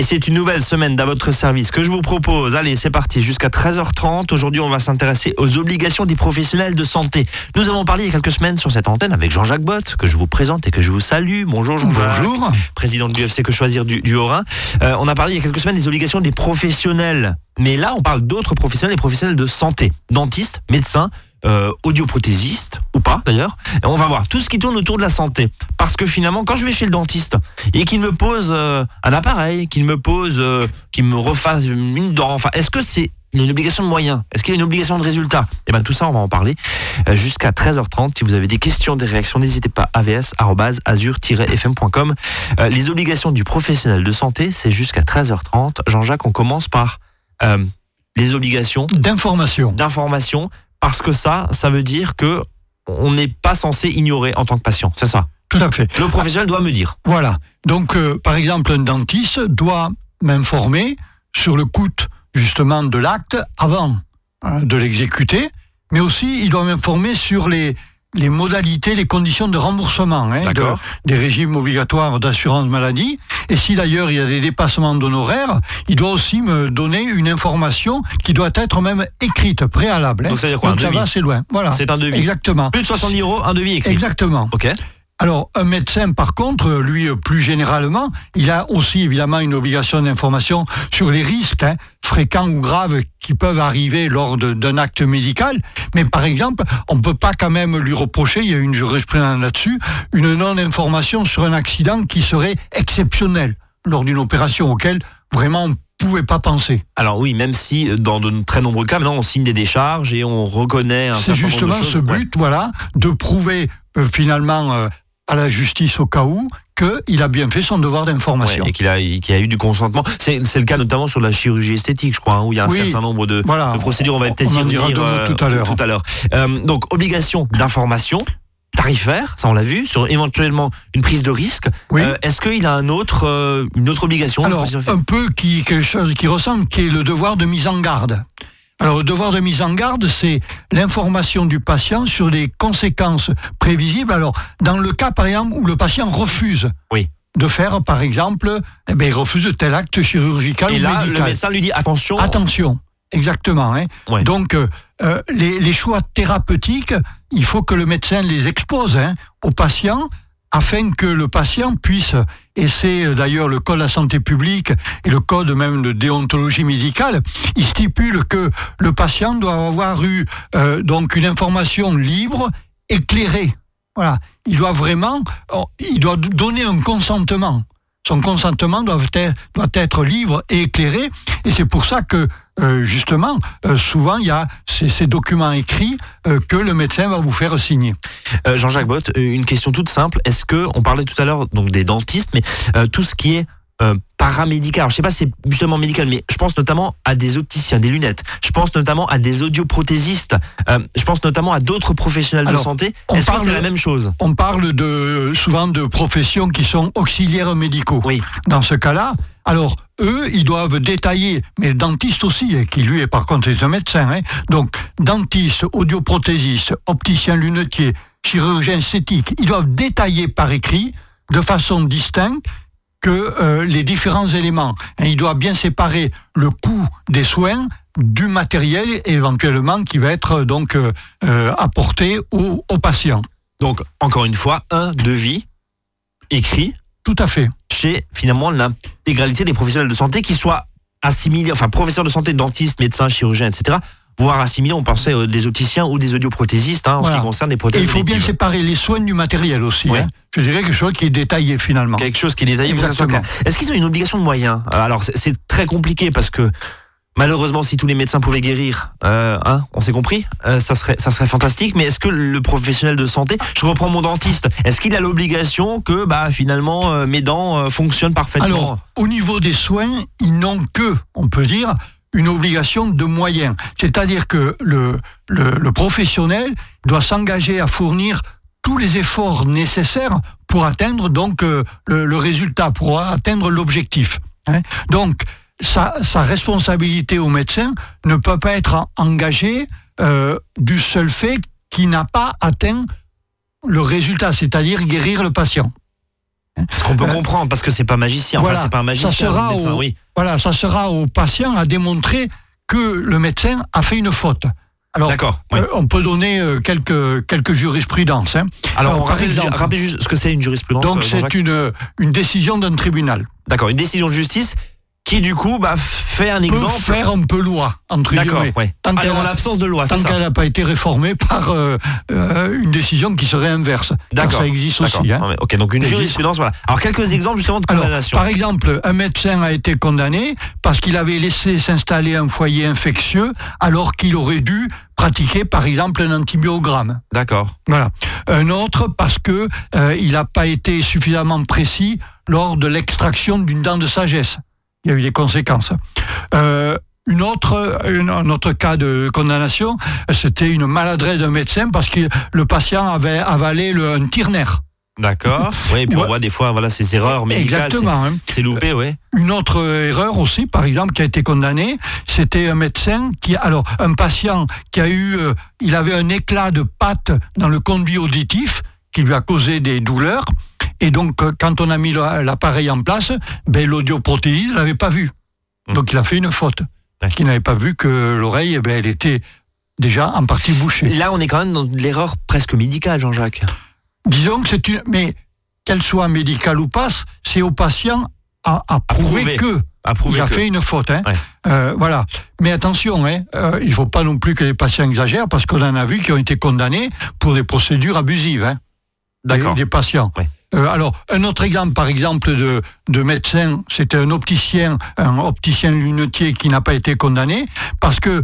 Et c'est une nouvelle semaine à votre service que je vous propose. Allez, c'est parti, jusqu'à 13h30. Aujourd'hui, on va s'intéresser aux obligations des professionnels de santé. Nous avons parlé il y a quelques semaines sur cette antenne avec Jean-Jacques Bott, que je vous présente et que je vous salue. Bonjour Jean-Jacques. Bonjour. Président de l'UFC Que Choisir du, du Haut-Rhin. Euh, on a parlé il y a quelques semaines des obligations des professionnels. Mais là, on parle d'autres professionnels, les professionnels de santé. Dentistes, médecins, euh, audioprothésiste ou pas d'ailleurs. Et On va voir tout ce qui tourne autour de la santé. Parce que finalement, quand je vais chez le dentiste et qu'il me pose euh, un appareil, qu'il me pose, euh, qu'il me refasse une dent, enfin, est-ce que c'est une obligation de moyens? Est-ce qu'il y a une obligation de résultat? Eh bien, tout ça, on va en parler jusqu'à 13h30. Si vous avez des questions, des réactions, n'hésitez pas avs-azur-fm.com. Les obligations du professionnel de santé, c'est jusqu'à 13h30. Jean-Jacques, on commence par euh, les obligations D'information. d'information parce que ça, ça veut dire que on n'est pas censé ignorer en tant que patient. C'est ça? Tout à fait. Le professionnel doit me dire. Voilà. Donc, euh, par exemple, un dentiste doit m'informer sur le coût justement de l'acte avant hein, de l'exécuter, mais aussi il doit m'informer sur les, les modalités, les conditions de remboursement hein, de- des régimes obligatoires d'assurance maladie. Et si d'ailleurs il y a des dépassements d'honoraires, il doit aussi me donner une information qui doit être même écrite, préalable. hein. Donc, ça veut dire quoi, un ça devis va assez loin. Voilà. C'est un devis. Exactement. Plus de 70 euros, un devis écrit. Exactement. Ok. Alors, un médecin, par contre, lui, plus généralement, il a aussi évidemment une obligation d'information sur les risques hein, fréquents ou graves qui peuvent arriver lors d'un acte médical. Mais par exemple, on ne peut pas quand même lui reprocher, il y a une jurisprudence là-dessus, une non-information sur un accident qui serait exceptionnel lors d'une opération auquel vraiment on ne pouvait pas penser. Alors oui, même si euh, dans de très nombreux cas, maintenant on signe des décharges et on reconnaît un C'est certain nombre de justement choses. ce Ouais. but, voilà, de prouver euh, finalement euh, à la justice au cas où qu'il a bien fait son devoir d'information. Ouais, et qu'il a, y a eu du consentement. C'est le cas notamment sur la chirurgie esthétique, je crois, hein, où il y a un Oui. certain nombre de, Voilà. de procédures. On va peut-être y revenir euh, tout à l'heure. Euh, donc obligation d'information tarifaire, ça on l'a vu, sur éventuellement une prise de risque. Oui. Euh, Est-ce qu'il a un autre, euh, une autre obligation Alors, un peu qui, quelque chose qui ressemble, qui est le devoir de mise en garde. Alors, le devoir de mise en garde, c'est l'information du patient sur les conséquences prévisibles. Alors, dans le cas, par exemple, où le patient refuse Oui. de faire, par exemple, eh ben, il refuse tel acte chirurgical Et ou là, le médecin lui dit attention. Attention, exactement. hein. Ouais. Donc, euh, euh, les, les choix thérapeutiques, il faut que le médecin les expose hein, au patient afin que le patient puisse, et c'est euh, d'ailleurs le Code de la santé publique et le Code même de déontologie médicale, il stipule que le patient doit avoir eu euh, donc une information libre, éclairée. Voilà, il doit vraiment, oh, il doit donner un consentement. Son consentement doit être, libre et éclairé. Et c'est pour ça que, euh, justement, euh, souvent, il y a ces, documents écrits euh, que le médecin va vous faire signer. Jean-Jacques Bott, une question toute simple. Est-ce que on parlait tout à l'heure des dentistes, mais tout ce qui est euh, paramédical. Alors, je sais pas si c'est justement médical, mais je pense notamment à des opticiens, des lunettes. Je pense notamment à des audioprothésistes. Euh, je pense notamment à d'autres professionnels Alors, de santé. Est-ce que c'est la même chose? On parle de, souvent de professions qui sont auxiliaires médicaux. Oui. Dans ce cas-là, alors, eux, ils doivent détailler, mais le dentiste aussi, hein, qui lui est par contre est un médecin. hein. donc, dentiste, audioprothésiste, opticien lunetier, chirurgien esthétique, ils doivent détailler par écrit, de façon distincte, que euh, les différents éléments. Il doit bien séparer le coût des soins du matériel éventuellement qui va être euh, donc euh, apporté au, au patient. Donc, encore une fois, un devis écrit Tout à fait. chez finalement l'intégralité des professionnels de santé qui soient assimilés, enfin professeurs de santé, dentistes, médecins, chirurgiens, etc. Voire assimilés, on pensait euh, des opticiens ou des audioprothésistes hein, en ce qui concerne les Et prothèses il faut bien séparer les soins du matériel aussi. Hein. Je dirais quelque chose qui est détaillé finalement. quelque chose qui est détaillé pour que ça soit clair. Exactement. Est-ce qu'ils ont une obligation de moyens? Alors c'est- très compliqué parce que malheureusement si tous les médecins pouvaient guérir, euh, hein, on s'est compris, euh, ça serait ça serait fantastique. Mais est-ce que le professionnel de santé, je reprends mon dentiste, est-ce qu'il a l'obligation que bah finalement euh, mes dents fonctionnent parfaitement? Alors, au niveau des soins, ils n'ont que, on peut dire, une obligation de moyens. C'est-à-dire que le, le, le professionnel doit s'engager à fournir tous les efforts nécessaires pour atteindre donc euh, le, le résultat, pour atteindre l'objectif. hein. Donc, sa, sa responsabilité au médecin ne peut pas être en- engagée euh, du seul fait qu'il n'a pas atteint le résultat, c'est-à-dire guérir le patient. Ce qu'on peut Euh, comprendre, parce que c'est pas magicien. Enfin, voilà, c'est pas un magicien. ça sera médecin, au- oui. Voilà, ça sera au patient à démontrer que le médecin a fait une faute. Alors, oui. euh, on peut donner euh, quelques, quelques jurisprudences. hein. Alors, alors, on par rappelle, exemple- rappelle juste ce que c'est une jurisprudence. Donc, euh, c'est une, une décision d'un tribunal. D'accord, une décision de justice qui, du coup, bah, fait un Peut exemple. faire un peu loi, entre guillemets. ouais. Tant Ah, qu'elle en l'absence de loi, Tant qu'elle n'a pas été réformée par euh, euh, une décision qui serait inverse. D'accord. ça existe aussi. hein. Ok, donc une jurisprudence, voilà. Alors, quelques exemples justement de Alors, condamnation. par exemple, un médecin a été condamné parce qu'il avait laissé s'installer un foyer infectieux alors qu'il aurait dû pratiquer, par exemple, un antibiogramme. D'accord. Voilà. Un autre parce que euh, il n'a pas été suffisamment précis lors de l'extraction d'une dent de sagesse. Il y a eu des conséquences. Euh, une autre, une- un autre cas de condamnation, c'était une maladresse d'un médecin parce que le patient avait avalé le, un tire-nerf. D'accord. Oui, et puis on voit des fois, voilà, ces erreurs médicales. Exactement. hein. C'est c'est loupé, oui. Une autre erreur aussi, par exemple, qui a été condamnée, c'était un médecin qui, alors, un patient qui a eu, euh, il avait un éclat de pâte dans le conduit auditif qui lui a causé des douleurs. Et donc, quand on a mis la- l'appareil en place, ben, l'audioprothésiste ne l'avait pas vu. Hmm. Donc, il a fait une faute. Qui n'avait pas vu que l'oreille, eh ben, elle était déjà en partie bouchée. Là, on est quand même dans de l'erreur presque médicale, Jean-Jacques. Disons que c'est une. Mais qu'elle soit médicale ou pas, c'est au patient à, à prouver prouver. que. À prouver il a que- fait une faute. Hein. Ouais. Euh, voilà. Mais attention, hein, euh, il ne faut pas non plus que les patients exagèrent parce qu'on en a vu qui ont été condamnés pour des procédures abusives. Hein, des, D'accord. des patients. Ouais. Euh, alors, un autre exemple, par exemple, de, de médecin, c'était un opticien, un opticien lunetier qui n'a pas été condamné parce que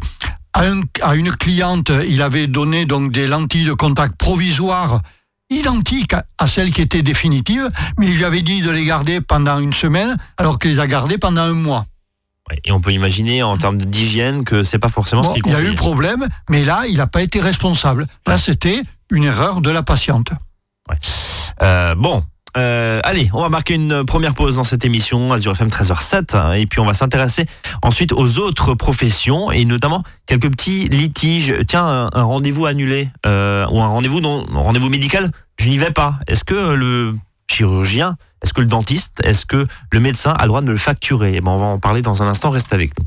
à, un- à une cliente, il avait donné donc des lentilles de contact provisoires identiques à, celles qui étaient définitives, mais il lui avait dit de les garder pendant une semaine, alors qu'il les a gardées pendant un mois. Et on peut imaginer en termes d'hygiène que c'est pas forcément Bon, ce qui il y a eu problème, mais là, il n'a pas été responsable. Là, c'était une erreur de la patiente. Euh, bon. euh, allez, on va marquer une première pause dans cette émission, Azure FM 13h07, hein, et puis on va s'intéresser ensuite aux autres professions et notamment quelques petits litiges. Tiens, un, rendez-vous annulé euh, ou un rendez-vous non, rendez-vous médical, je n'y vais pas. Est-ce que le chirurgien, est-ce que le dentiste, est-ce que le médecin a le droit de me le facturer? Eh ben, on va en parler dans un instant. Reste avec nous.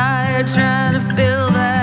Tired trying to fill that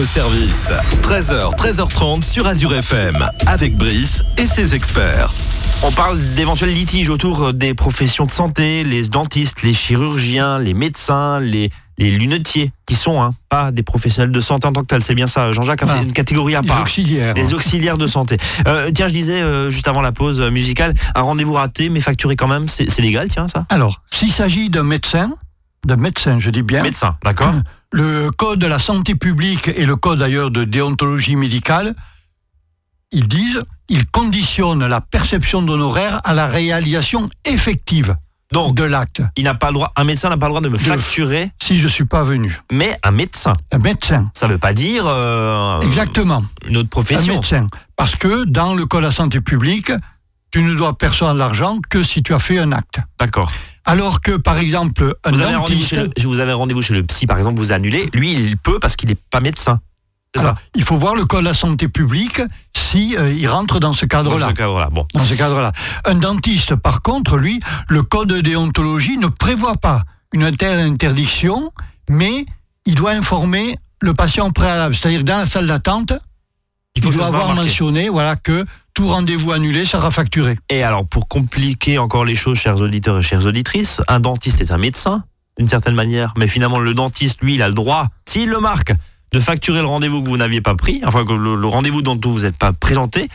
votre service. 13h, 13h30 sur Azure FM, avec Brice et ses experts. On parle d'éventuels litiges autour des professions de santé, les dentistes, les chirurgiens, les médecins, les, les lunetiers, qui sont hein, pas des professionnels de santé en tant que tels. C'est bien ça, Jean-Jacques, hein, c'est Ah. une catégorie à Les part. auxiliaires. Les auxiliaires de santé. Euh, tiens, je disais euh, juste avant la pause musicale, un rendez-vous raté, mais facturé quand même, c'est c'est légal, tiens, ça? Alors, s'il s'agit d'un médecin, d'un médecin, je dis bien, Médecin, d'accord le code de la santé publique et le code d'ailleurs de déontologie médicale, ils disent, ils conditionnent la perception d'honoraires à la réalisation effective Donc, de l'acte. il n'a pas le droit, un médecin n'a pas le droit de me facturer, Si je suis pas venu, mais un médecin. un médecin, Ça veut pas dire euh, exactement, une autre un profession. médecin, parce que dans le code de la santé publique, tu ne dois percevoir de l'argent que si tu as fait un acte. D'accord. Alors que, par exemple, un Vous avez dentiste, chez le, je vous avez rendez-vous chez le psy, par exemple, vous annulez. Lui, il peut parce qu'il n'est pas médecin. C'est ça. il faut voir le code de la santé publique si euh, il rentre dans ce Dans cadre-là. ce cadre-là. Bon. dans ce cadre-là. Un dentiste, par contre, lui, le code de déontologie ne prévoit pas une telle interdiction, mais il doit informer le patient préalable. C'est-à-dire, dans la salle d'attente, Il faut doit avoir mentionné voilà, que tout rendez-vous annulé sera facturé. Et alors, pour compliquer encore les choses, chers auditeurs et chères auditrices, un dentiste est un médecin, d'une certaine manière. Mais finalement, le dentiste, lui, il a le droit, s'il le marque, de facturer le rendez-vous que vous n'aviez pas pris, enfin, que le, le rendez-vous dont vous n'êtes pas présenté.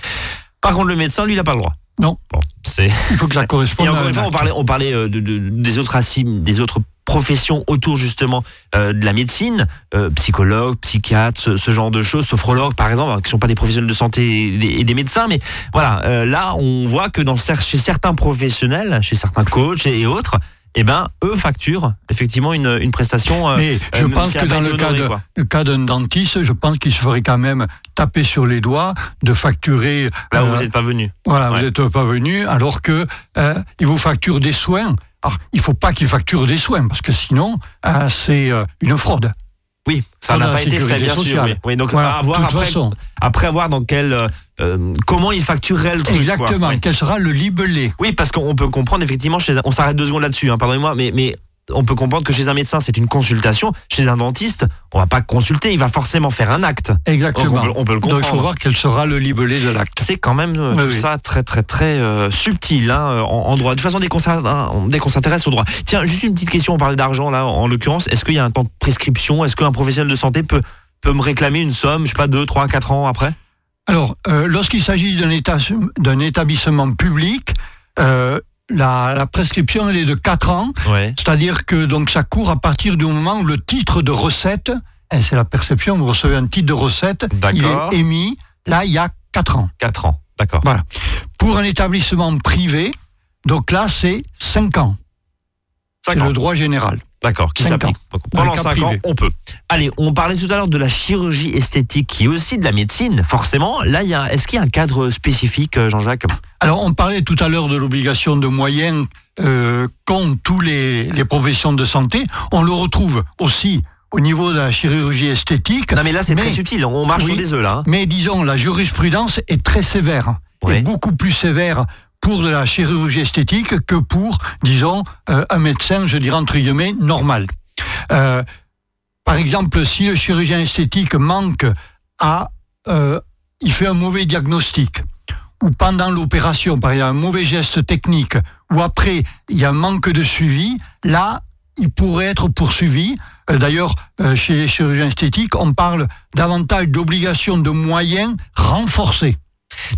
Par contre, le médecin, lui, il n'a pas le droit. Non. Bon, c'est. Il faut que ça corresponde Et encore une un fois, on parlait, on parlait euh, de, de- des autres asim- des autres professions autour justement euh, de la médecine, euh, psychologue, psychiatre, ce, ce genre de choses, sophrologue par exemple, qui sont pas des professionnels de santé et des, et des médecins, mais voilà, euh, là on voit que dans chez certains professionnels, chez certains coachs et, et autres, eh ben eux facturent effectivement une, une prestation. euh, Mais je pense si que dans le cas, honorée, de- quoi. le cas d'un dentiste, je pense qu'il se ferait quand même taper sur les doigts de facturer. Là où euh, vous n'êtes pas venu. Voilà, Ouais. vous n'êtes pas venu, alors que euh, il vous facture des soins. Alors, il faut pas qu'il facture des soins, parce que sinon, euh, c'est euh, une fraude. Oui, ça n'a pas été fait, bien sûr. Oui. Oui, donc Voilà, à voir après, façon. après avoir dans quel euh, comment il facturerait le truc. quoi. Exactement. Oui. Quel sera le libellé? Oui, parce qu'on peut comprendre effectivement, chez, on s'arrête deux secondes là-dessus, hein, pardonnez-moi, mais, mais on peut comprendre que chez un médecin, c'est une consultation. Chez un dentiste, on va pas consulter, il va forcément faire un acte. Exactement. Donc, on peut- on peut le Donc il faut comprendre. voir quel sera le libellé de l'acte. C'est quand même euh, tout oui. ça très très très euh, subtil hein, en, en droit. De toute façon, dès qu'on s'a- hein, dès qu'on s'intéresse au droit. Tiens, juste une petite question, on parlait d'argent là, en l'occurrence. Est-ce qu'il y a un temps de prescription? Est-ce qu'un professionnel de santé peut, peut me réclamer une somme, je sais pas, deux, trois, quatre ans après? Alors, euh, lorsqu'il s'agit d'un établissement public, euh, la, la prescription elle est de 4 ans, Ouais. c'est-à-dire que donc ça court à partir du moment où le titre de recette, et c'est la perception, vous recevez un titre de recette, il est émis, là il y a 4 ans. Quatre ans, d'accord. Voilà. Pour un établissement privé, donc là c'est 5 ans, c'est Cinq ans. le droit général. D'accord, qui s'applique. Pendant cas 5 ans, on peut. Allez, on parlait tout à l'heure de la chirurgie esthétique, qui est aussi de la médecine, forcément. Là, il y a, est-ce qu'il y a un cadre spécifique, euh, Jean-Jacques? Alors, on parlait tout à l'heure de l'obligation de moyens euh, qu'ont tous les, les professions de santé. On le retrouve aussi au niveau de la chirurgie esthétique. Non, mais là, c'est très subtil. On marche Oui. sur des œufs, là. hein. Mais disons, la jurisprudence est très sévère. Ouais. Et beaucoup plus sévère pour de la chirurgie esthétique que pour, disons, euh, un médecin, je dirais entre guillemets, normal. Euh, par exemple, si le chirurgien esthétique manque à... euh, il fait un mauvais diagnostic, ou pendant l'opération, par exemple, un mauvais geste technique, ou après, il y a un manque de suivi, là, il pourrait être poursuivi. D'ailleurs, chez les chirurgiens esthétiques, on parle davantage d'obligations de moyens renforcés.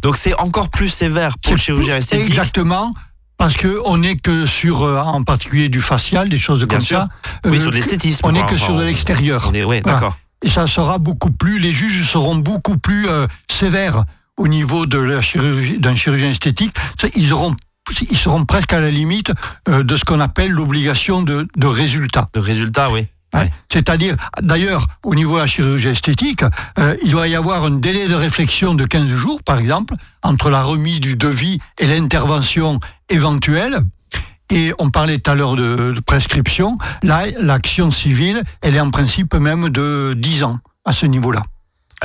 Donc, c'est encore plus sévère pour le chirurgien esthétique. Exactement. Parce que on n'est que sur, euh, en particulier du facial, des choses Bien comme sûr. ça. Oui, Euh, sur de l'esthétisme. On n'est que Enfin, sur de l'extérieur. On est, ouais, Voilà. d'accord. Et ça sera beaucoup plus, les juges seront beaucoup plus euh, sévères au niveau de la chirurgie, d'un chirurgien esthétique. C'est- Ils auront ils seront presque à la limite euh, de ce qu'on appelle l'obligation de, de résultat. Le résultat, oui. Ouais. C'est-à-dire, d'ailleurs, au niveau de la chirurgie esthétique, euh, il doit y avoir un délai de réflexion de 15 jours, par exemple, entre la remise du devis et l'intervention éventuelle. Et on parlait tout à l'heure de, de prescription. Là, l'action civile, elle est en principe même de 10 ans à ce niveau-là.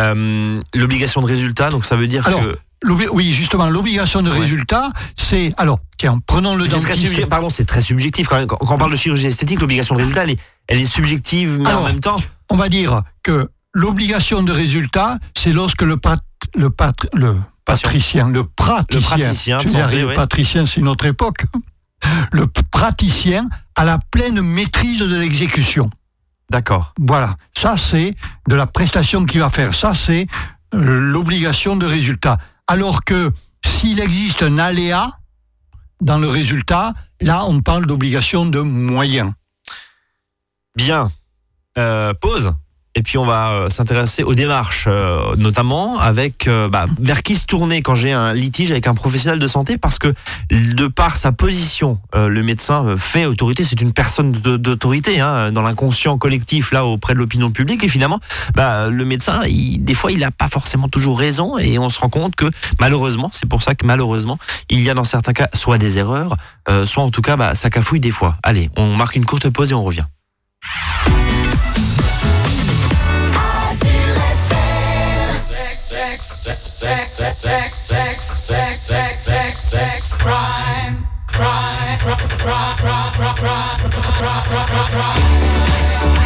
Euh, L'obligation de résultat, donc ça veut dire Alors, que. Oui, justement, l'obligation de Ouais. résultat, c'est... Alors, tiens, prenons le C'est très dentiste. subjectif. Pardon, c'est très subjectif quand même. Quand on parle de chirurgie esthétique, l'obligation de résultat, elle est, elle est subjective, mais en même temps. on va dire que l'obligation de résultat, c'est lorsque le, pat- le, pat- le patricien, le praticien, Le praticien de tu y santé, arrives, oui. patricien c'est une autre époque, le praticien a la pleine maîtrise de l'exécution. D'accord. Voilà, ça c'est de la prestation qu'il va faire, ça c'est euh, l'obligation de résultat. Alors que s'il existe un aléa dans le résultat, là on parle d'obligation de moyens. Bien. Euh, pause. Et puis on va euh, s'intéresser aux démarches, euh, notamment avec euh, bah, vers qui se tourner quand j'ai un litige avec un professionnel de santé, parce que de par sa position, le médecin fait autorité, c'est une personne d'autorité hein, dans l'inconscient collectif là auprès de l'opinion publique. Et finalement, bah, le médecin, il, des fois, il n'a pas forcément toujours raison, et on se rend compte que malheureusement, c'est pour ça que malheureusement, il y a dans certains cas soit des erreurs, soit en tout cas, bah, ça cafouille des fois. Allez, on marque une courte pause et on revient. sex, sex, sex, sex, sex, sex, sex, sex, crime, crime, crime, crime, crime, crime, crime, crime, crime, crime, crime.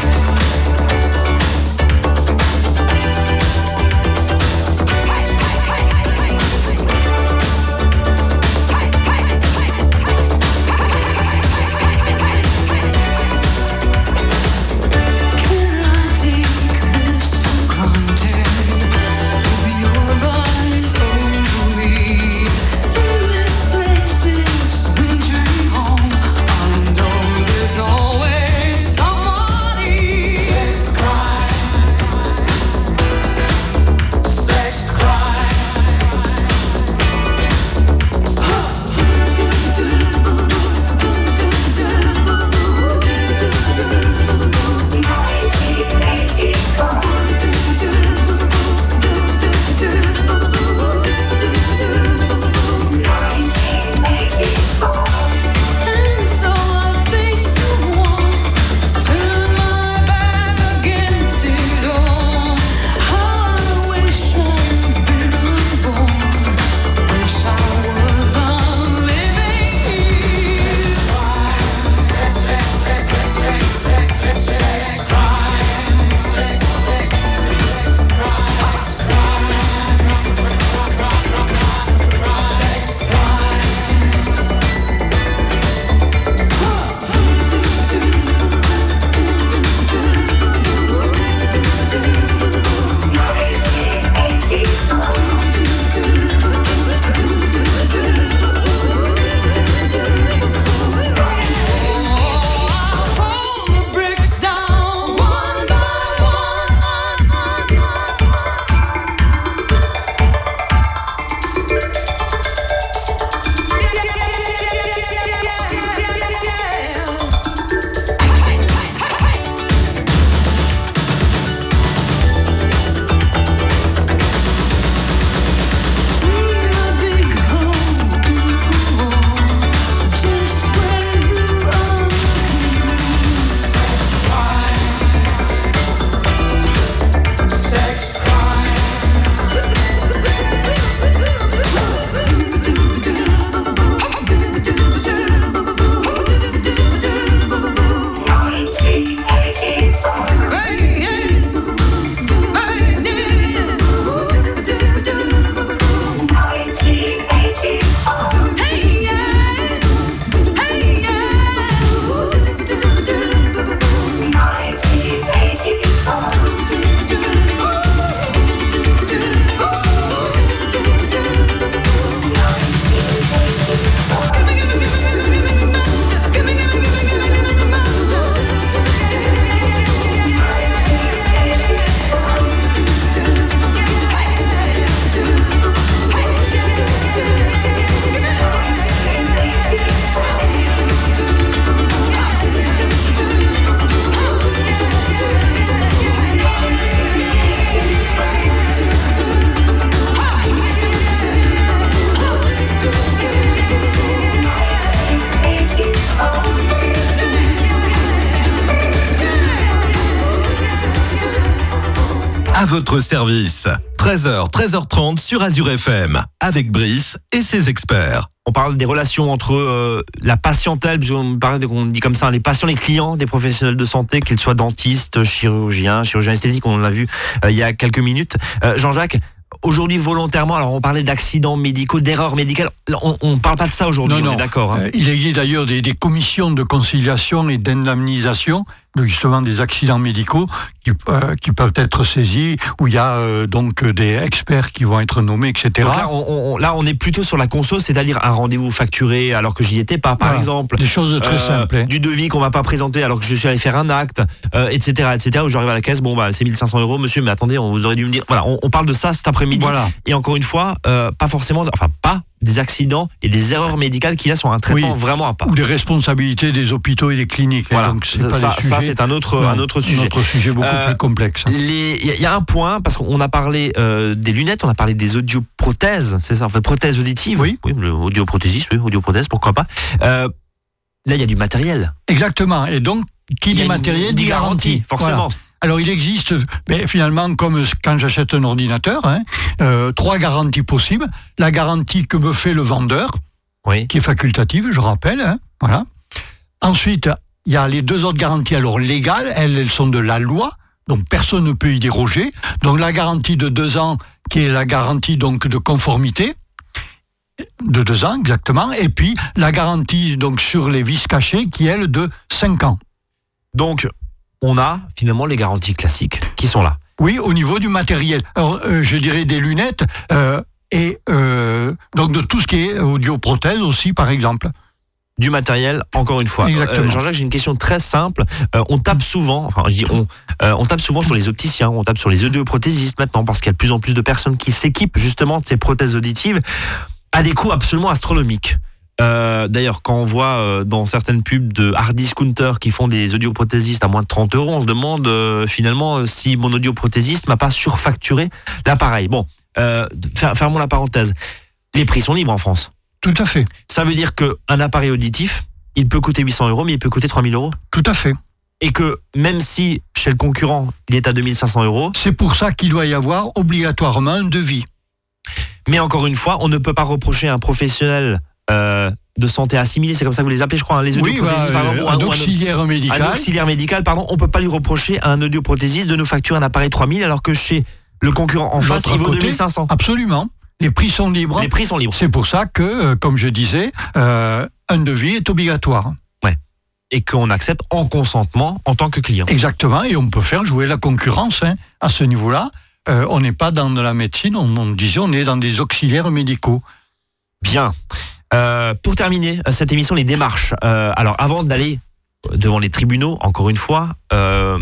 À votre service. 13h, 13h30 sur Azure FM. Avec Brice et ses experts. on parle des relations entre euh, la patientèle, puisqu'on parle, on dit comme ça, les patients, les clients des professionnels de santé, qu'ils soient dentistes, chirurgiens, chirurgiens esthétiques, on l'a vu euh, il y a quelques minutes. Euh, Jean-Jacques, aujourd'hui volontairement, alors on parlait d'accidents médicaux, d'erreurs médicales, on, on parle pas de ça aujourd'hui, on non. est d'accord. hein. Il existe d'ailleurs des, des commissions de conciliation et d'indemnisation de justement des accidents médicaux qui, euh, qui peuvent être saisis, où il y a euh, donc des experts qui vont être nommés, etc. Là on, on- là, on est plutôt sur la conso, c'est-à-dire un rendez-vous facturé alors que j'y étais pas, par Voilà. exemple. Des choses très Euh, simples. hein. Du devis qu'on va pas présenter alors que je suis allé faire un acte, euh, etc., etc. Où j'arrive à la caisse, bon bah c'est 1500 euros, monsieur, mais attendez, on vous aurait dû me dire. Voilà, on, on parle de ça cet après-midi. Voilà. Et encore une fois, euh, pas forcément, enfin pas des accidents et des erreurs médicales qui là sont un traitement Oui. vraiment à part. Ou des responsabilités des hôpitaux et des cliniques. hein. Voilà, Donc, ça, c'est un autre, Non, un autre sujet. Un autre sujet beaucoup Euh, plus complexe. Il y, a- il y a un point, parce qu'on a parlé euh, des lunettes, on a parlé des audioprothèses, c'est ça, en fait, prothèses auditives. Oui. le audioprothésiste, oui, audioprothèse, pourquoi pas. Euh, là, il y a du matériel. Exactement. Et donc, qui dit matériel dit dit garantie. forcément. Voilà. Alors, il existe, mais finalement, comme quand j'achète un ordinateur, hein, euh, trois garanties possibles. La garantie que me fait le vendeur, Oui. qui est facultative, je rappelle. hein, voilà. Ensuite, il y a les deux autres garanties alors légales, elles, elles sont de la loi, donc personne ne peut y déroger. Donc la garantie de deux ans, qui est la garantie donc de conformité, de deux ans exactement, et puis la garantie donc sur les vis cachés, qui est elle de cinq ans. Donc, on a finalement les garanties classiques qui sont là. Oui, au niveau du matériel. Alors, euh, je dirais des lunettes euh, et euh, donc de tout ce qui est audioprothèse aussi, par exemple. Du matériel, encore une fois. Exactement. Euh, Jean-Jacques, j'ai une question très simple. Euh, on tape souvent, enfin, je dis on, euh, on tape souvent sur les opticiens, on tape sur les audioprothésistes maintenant, parce qu'il y a de plus en plus de personnes qui s'équipent justement de ces prothèses auditives à des coûts absolument astronomiques. Euh, D'ailleurs, quand on voit euh, dans certaines pubs de hard discounters qui font des audioprothésistes à moins de 30 euros, on se demande euh, finalement si mon audioprothésiste m'a pas surfacturé l'appareil. Bon, fer- fermons la parenthèse. Les prix sont libres en France. Tout à fait, Ça veut dire qu'un appareil auditif, il peut coûter 800 euros, mais il peut coûter 3000 euros. tout à fait. Et que même si chez le concurrent, il est à 2500 euros, C'est pour ça qu'il doit y avoir obligatoirement un devis. mais encore une fois, on ne peut pas reprocher à un professionnel euh, de santé assimilé, c'est comme ça que vous les appelez, je crois, hein, les Oui, audioprothésistes, bah, par exemple, ou un un, un- auxiliaire un médical. auxiliaire médical, pardon, on peut pas lui reprocher à un audioprothésiste de nous facturer un appareil 3000 alors que chez le concurrent en face, il vaut côté, 2500. Absolument. Les prix sont libres. Les prix sont libres. C'est pour ça que, euh, comme je disais, euh, un devis est obligatoire. Et qu'on accepte en consentement en tant que client. Exactement. Et on peut faire jouer la concurrence hein, à ce niveau-là. Euh, on n'est pas dans de la médecine, on, on disait, on est dans des auxiliaires médicaux. Bien. Euh, pour terminer euh, cette émission, les démarches. Euh, alors, avant d'aller devant les tribunaux, encore une fois, euh,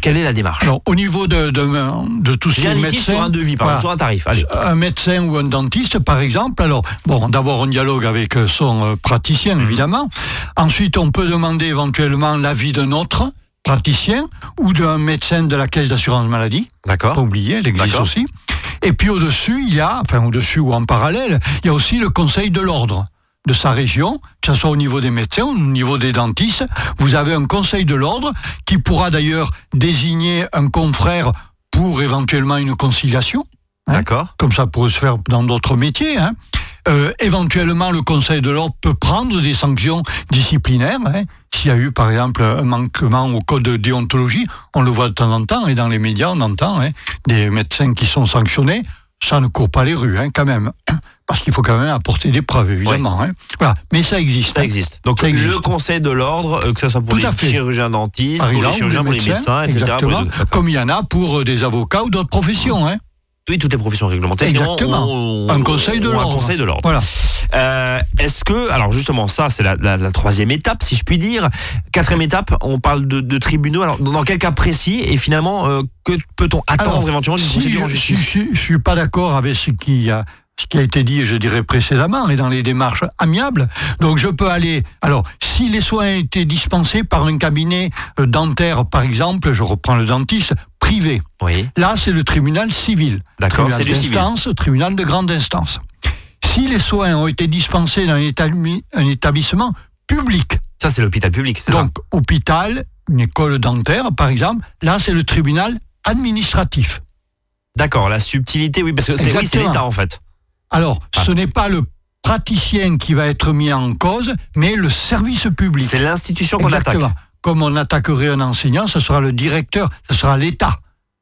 quelle est la démarche? Alors, au niveau de, de, de tout ce qui est médecin, sur un devis, par voilà. exemple, sur un tarif. Allez. un médecin ou un dentiste, par exemple. Alors, bon, d'abord, un dialogue avec son praticien, Mhm. évidemment. Ensuite, on peut demander éventuellement l'avis d'un autre praticien ou d'un médecin de la caisse d'assurance maladie. Pas D'accord. oublier, elle existe D'accord. aussi. Et puis au-dessus, il y a, enfin au-dessus ou en parallèle, il y a aussi le conseil de l'ordre de sa région, que ce soit au niveau des médecins ou au niveau des dentistes. Vous avez un conseil de l'ordre qui pourra d'ailleurs désigner un confrère pour éventuellement une conciliation hein. D'accord. comme ça pourrait se faire dans d'autres métiers. hein. Euh, éventuellement, le Conseil de l'ordre peut prendre des sanctions disciplinaires. hein. S'il y a eu, par exemple, un manquement au code de déontologie, on le voit de temps en temps, et dans les médias, on entend hein, des médecins qui sont sanctionnés. Ça ne court pas les rues, hein, quand même. Parce qu'il faut quand même apporter des preuves, évidemment. hein. Voilà. Mais ça existe. Ça hein. existe. Donc, Ça existe. le conseil de l'ordre, euh, que ce soit pour Tout les chirurgiens dentistes, Par pour les chirurgiens, pour les médecins, etc. exactement, les- comme il y en a pour euh, des avocats ou d'autres professions. hein. Oui, toutes les professions réglementées. Exactement. Un conseil de l'ordre. Un conseil de l'ordre. Voilà. Euh, Est-ce que, alors justement, ça, c'est la, la- la troisième étape, si je puis dire. Quatrième étape, on parle de, de tribunaux. Alors, dans quel cas précis et finalement, euh, que peut-on attendre Alors, éventuellement d'une si procédure en je- justice si je, je suis pas d'accord avec ce qui a ce qui a été dit, je dirais précédemment, et dans les démarches amiables. Donc je peux aller. Alors, si les soins étaient dispensés par un cabinet euh, dentaire, par exemple, je reprends le dentiste privé. Oui, Là, c'est le tribunal civil. d'accord, c'est du civil. tribunal de grande instance. Si les soins ont été dispensés dans un établi- un établissement public, Ça, c'est l'hôpital public, c'est ça donc hôpital, une école dentaire, par exemple, là, c'est le tribunal administratif. D'accord, la subtilité, oui, parce que c'est oui, l'État en fait. Alors, Ah. ce n'est pas le praticien qui va être mis en cause, mais le service public. C'est l'institution qu'on attaque. Comme on attaquerait un enseignant, ce sera le directeur, ce sera l'État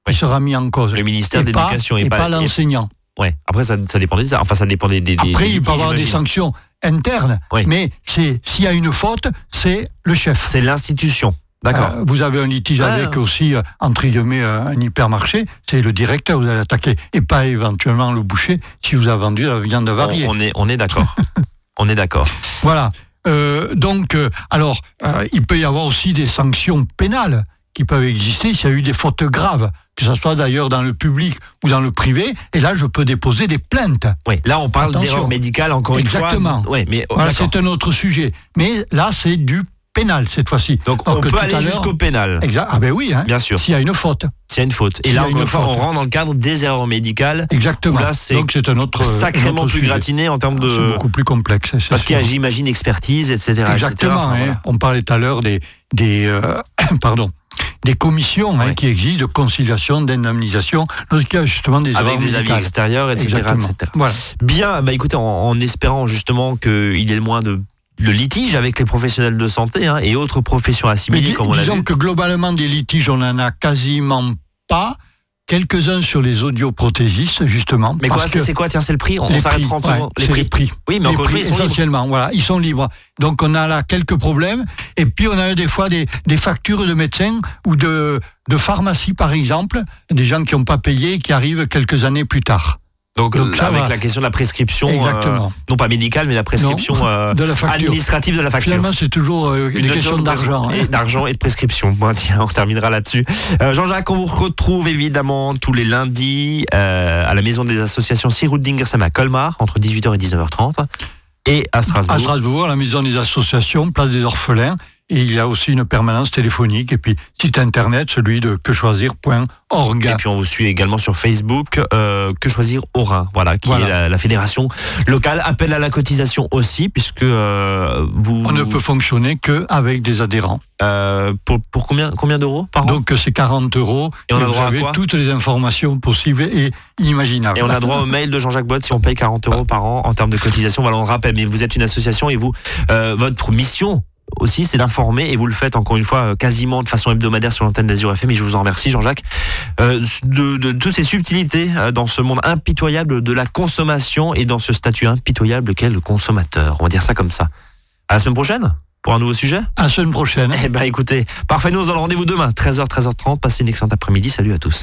qui sera mis en cause. Le ministère Et de l'Éducation et pas- l'enseignent. Ouais. Après, ça, ça dépend des. Enfin, ça dépend des. Après, des il peut y avoir des sanctions internes, Oui. mais c'est s'il y a une faute, c'est le chef. C'est l'institution. D'accord. Euh, vous avez un litige Ah. avec aussi, euh, entre guillemets, euh, un hypermarché, c'est le directeur que vous allez attaquer, et pas éventuellement le boucher si vous avez vendu la viande avariée. on, on est, on est d'accord. on est d'accord. Voilà. Euh, donc, euh, alors, euh, il peut y avoir aussi des sanctions pénales qui peuvent exister s'il y a eu des fautes graves, que ce soit d'ailleurs dans le public ou dans le privé. Et là, je peux déposer des plaintes. Oui. Là, on parle d'erreur médicale encore Exactement. une fois. Ouais, mais oh, Voilà, c'est un autre sujet. Mais là, c'est du pénal cette fois-ci. Donc, Alors on peut aller jusqu'au pénal. Exact. Ah ben oui, hein, Bien sûr. s'il y a une faute. S'il y a une faute. Et là, encore on rentre dans le cadre des erreurs médicales. Exactement. Là, c'est Donc c'est un autre un sacrément autre plus sujet. gratiné en termes C'est de. beaucoup plus complexe. c'est Parce qu'il y a, j'imagine, expertise, etc. etc. Exactement. Enfin, hein. voilà. On parlait tout à l'heure des, des euh, pardon, des commissions hein, qui existent de conciliation, d'indemnisation, lorsqu'il y a justement des Avec des avis extérieurs, etc. Etc. Voilà. Bien, bah écoutez, en, en espérant justement qu'il y ait le moins de, de litiges avec les professionnels de santé hein, et autres professions assimilées, comme on disons vu. que globalement des litiges, on n'en a quasiment pas. Quelques-uns sur les audioprothésistes, justement. Mais quoi, c'est quoi Tiens, c'est le prix On, s'arrête 30 ouais. Les prix. les prix. Oui, mais les prix, ils sont libres. essentiellement, voilà, ils sont libres. Donc on a là quelques problèmes. Et puis on a des fois des, des factures de médecins ou de, de pharmacie, par exemple, des gens qui n'ont pas payé et qui arrivent quelques années plus tard. Donc, avec va. la question de la prescription, Exactement. euh, non pas médicale, mais la prescription Non, euh, de la administrative de la facture. Finalement, c'est toujours euh, Une chose d'argent. Hein. d'argent et de prescription. Bon, tiens, on terminera là-dessus. Euh, Jean-Jacques, on vous retrouve évidemment tous les lundis euh, à la maison des associations Siroud Dingersam à Colmar, entre 18h et 19h30, et à Strasbourg. À Strasbourg, à la maison des associations, place des orphelins. Et il y a aussi une permanence téléphonique. Et puis, site internet, celui de quechoisir.org. Et puis on vous suit également sur Facebook, euh, que choisir au Rhin, voilà, qui Voilà. est la, la fédération locale. Appel à la cotisation aussi, puisque euh, vous On ne peut fonctionner qu'avec des adhérents. euh, pour, pour combien combien d'euros par an? Donc c'est 40 euros. Et on a vous droit à quoi? toutes les informations possibles et inimaginables. Et on a droit au mail de Jean-Jacques Boite si on paye 40 euros par an en termes de cotisation. Voilà, on le rappelle, mais vous êtes une association et vous, euh, votre mission aussi, c'est d'informer et vous le faites encore une fois euh, quasiment de façon hebdomadaire sur l'antenne d'Azur FM. Et je vous en remercie, Jean-Jacques, euh, de, de toutes ces subtilités euh, dans ce monde impitoyable de la consommation et dans ce statut impitoyable qu'est le consommateur. On va dire ça comme ça. À la semaine prochaine pour un nouveau sujet? À la semaine prochaine. Eh ben écoutez, parfait, nous on se donne rendez-vous demain, 13h, 13h30. Passez une excellente après-midi. Salut à tous.